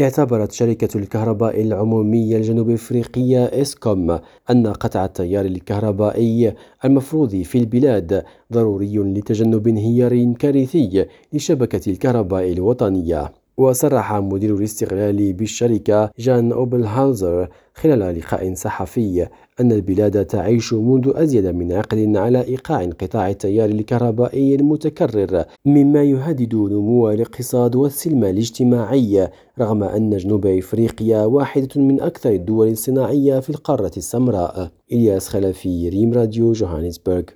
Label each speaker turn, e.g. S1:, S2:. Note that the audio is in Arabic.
S1: اعتبرت شركة الكهرباء العمومية الجنوب أفريقية إسكوم أن قطع التيار الكهربائي المفروض في البلاد ضروري لتجنب انهيار كارثي لشبكة الكهرباء الوطنية. وصرح مدير الاستغلال بالشركة جان أوبلهاوزر خلال لقاء صحفي أن البلاد تعيش منذ أزيد من عقد على إيقاع انقطاع التيار الكهربائي المتكرر مما يهدد نمو الاقتصاد والسلم الاجتماعي رغم أن جنوب إفريقيا واحدة من أكثر الدول الصناعية في القارة السمراء. إلياس خلفي ريم راديو جوهانسبرغ.